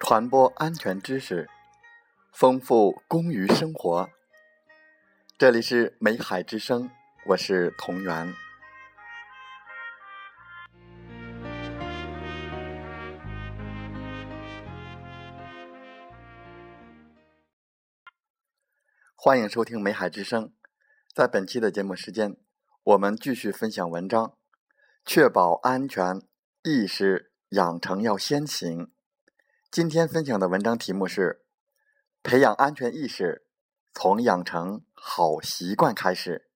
传播安全知识，丰富工于生活。这里是美海之声，我是同源。欢迎收听美海之声。在本期的节目时间，我们继续分享文章，确保安全意识养成要先行。今天分享的文章题目是：培养安全意识，从养成好习惯开始。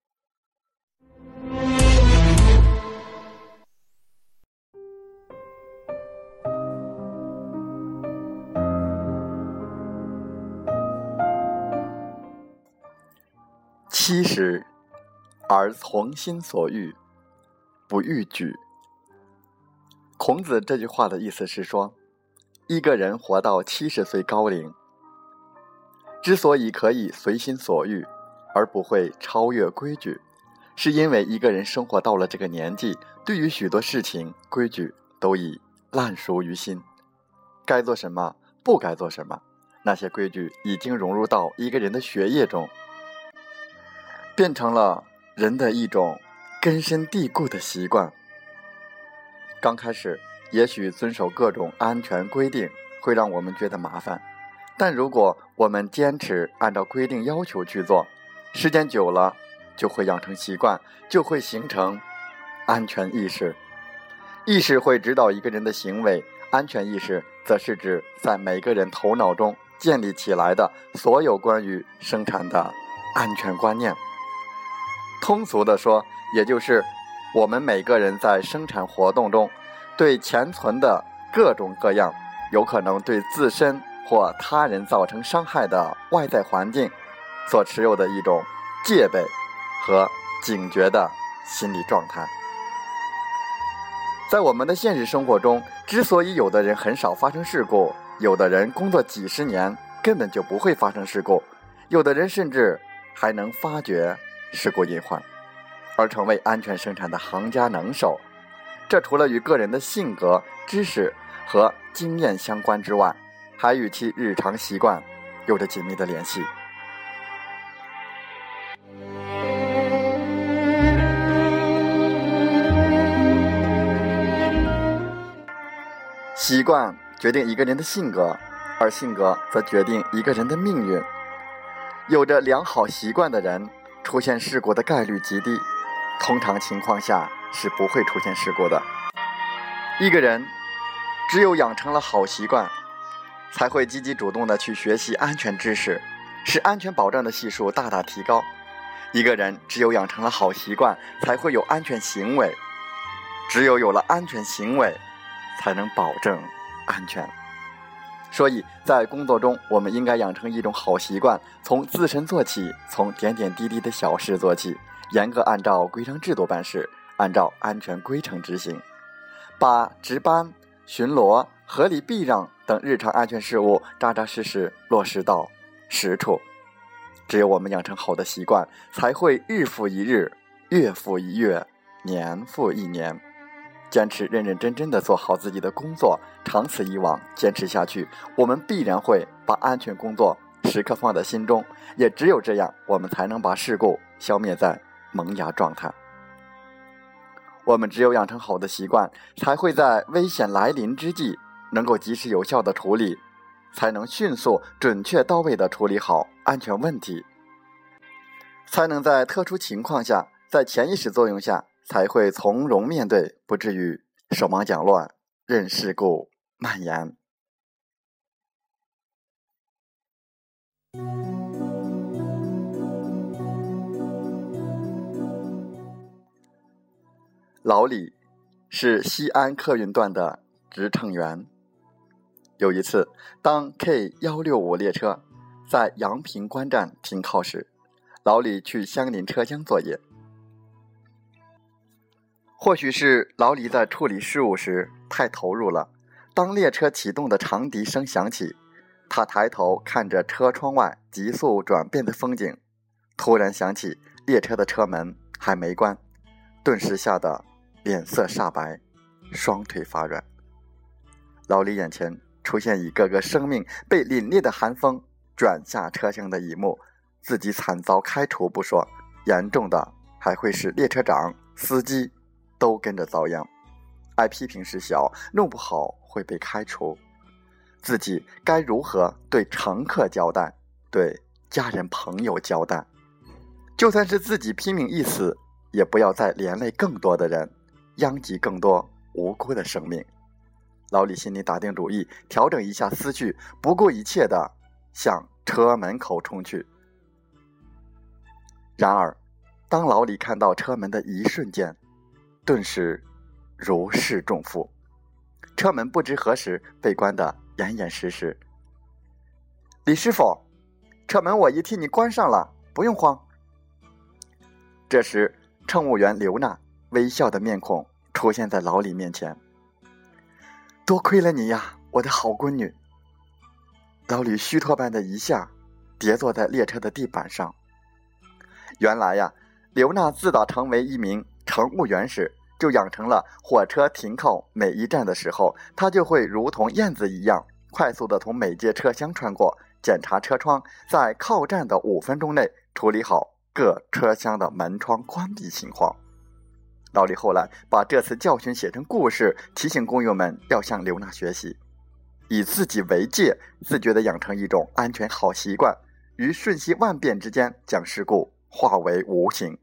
七十而从心所欲，不逾矩。孔子这句话的意思是说。一个人活到七十岁高龄，之所以可以随心所欲，而不会超越规矩，是因为一个人生活到了这个年纪，对于许多事情规矩都已烂熟于心，该做什么，不该做什么，那些规矩已经融入到一个人的血液中，变成了人的一种根深蒂固的习惯。刚开始。也许遵守各种安全规定会让我们觉得麻烦，但如果我们坚持按照规定要求去做，时间久了就会养成习惯，就会形成安全意识。意识会指导一个人的行为，安全意识则是指在每个人头脑中建立起来的所有关于生产的安全观念。通俗的说，也就是我们每个人在生产活动中。对潜存的各种各样有可能对自身或他人造成伤害的外在环境，所持有的一种戒备和警觉的心理状态。在我们的现实生活中，之所以有的人很少发生事故，有的人工作几十年根本就不会发生事故，有的人甚至还能发觉事故隐患，而成为安全生产的行家能手。这除了与个人的性格、知识和经验相关之外，还与其日常习惯有着紧密的联系。习惯决定一个人的性格，而性格则决定一个人的命运。有着良好习惯的人，出现事故的概率极低。通常情况下。是不会出现事故的。一个人只有养成了好习惯，才会积极主动的去学习安全知识，使安全保障的系数大大提高。一个人只有养成了好习惯，才会有安全行为。只有有了安全行为，才能保证安全。所以在工作中，我们应该养成一种好习惯，从自身做起，从点点滴滴的小事做起，严格按照规章制度办事。按照安全规程执行，把值班、巡逻、合理避让等日常安全事务扎扎实实落实到实处。只有我们养成好的习惯，才会日复一日、月复一月、年复一年，坚持认认真真的做好自己的工作。长此以往，坚持下去，我们必然会把安全工作时刻放在心中。也只有这样，我们才能把事故消灭在萌芽状态。我们只有养成好的习惯，才会在危险来临之际能够及时有效的处理，才能迅速、准确、到位的处理好安全问题，才能在特殊情况下，在潜意识作用下，才会从容面对，不至于手忙脚乱，任事故蔓延。老李是西安客运段的值乘员。有一次，当 K 幺六五列车在阳平关站停靠时，老李去相邻车厢作业。或许是老李在处理事务时太投入了，当列车启动的长笛声响起，他抬头看着车窗外急速转变的风景，突然想起列车的车门还没关，顿时吓得。脸色煞白，双腿发软。老李眼前出现一个个生命被凛冽的寒风卷下车厢的一幕，自己惨遭开除不说，严重的还会使列车长、司机都跟着遭殃。挨批评事小，弄不好会被开除。自己该如何对乘客交代，对家人朋友交代？就算是自己拼命一死，也不要再连累更多的人，殃及更多无辜的生命。老李心里打定主意，调整一下思绪，不顾一切的向车门口冲去。然而，当老李看到车门的一瞬间，顿时。如释重负，车门不知何时被关得严严实实。李师傅，车门我已替你关上了，不用慌。这时，乘务员刘娜微笑的面孔出现在老李面前。多亏了你呀，我的好闺女。老李虚脱般的一下跌坐在列车的地板上。原来呀，刘娜自打成为一名乘务员时。就养成了火车停靠每一站的时候，她就会如同燕子一样，快速的从每节车厢穿过，检查车窗，在靠站的五分钟内处理好各车厢的门窗关闭情况。老李后来把这次教训写成故事，提醒工友们要向刘娜学习，以自己为戒，自觉的养成一种安全好习惯，于瞬息万变之间将事故化为无形。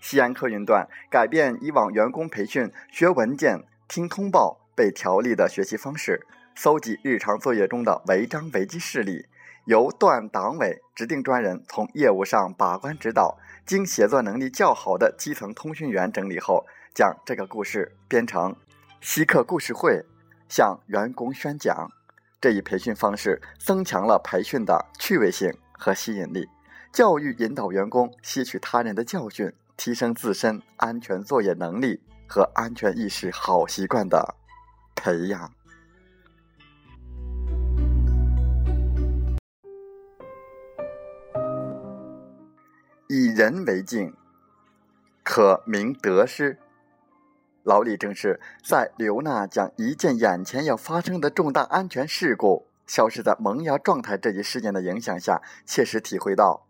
西安客运段改变以往员工培训、学文件、听通报、背条例的学习方式，搜集日常作业中的违章违纪事例，由段党委指定专人从业务上把关指导，经写作能力较好的基层通讯员整理后，将这个故事编成稀客故事会，向员工宣讲。这一培训方式增强了培训的趣味性和吸引力，教育引导员工吸取他人的教训。提升自身安全作业能力和安全意识好习惯的培养。以人为镜，可明得失。老李正是在刘娜将一件眼前要发生的重大安全事故消失在萌芽状态这一事件的影响下，切实体会到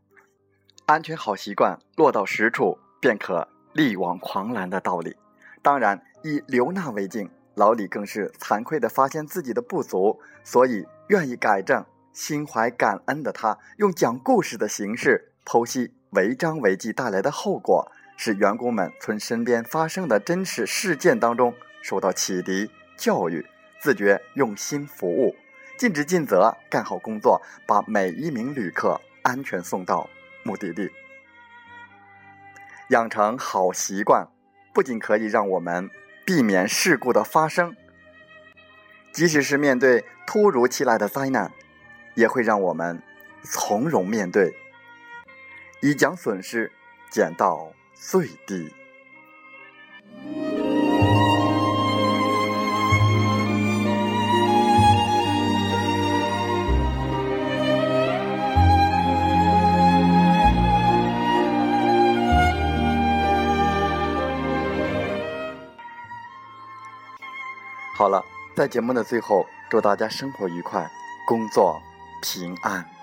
安全好习惯落到实处。便可力挽狂澜的道理。当然，以刘娜为镜，老李更是惭愧地发现自己的不足，所以愿意改正。心怀感恩的他，用讲故事的形式剖析违章违纪带来的后果，使员工们从身边发生的真实事件当中受到启迪教育，自觉用心服务，尽职尽责干好工作，把每一名旅客安全送到目的地。养成好习惯，不仅可以让我们避免事故的发生，即使是面对突如其来的灾难，也会让我们从容面对，以将损失减到最低。好了，在节目的最后，祝大家生活愉快，工作平安。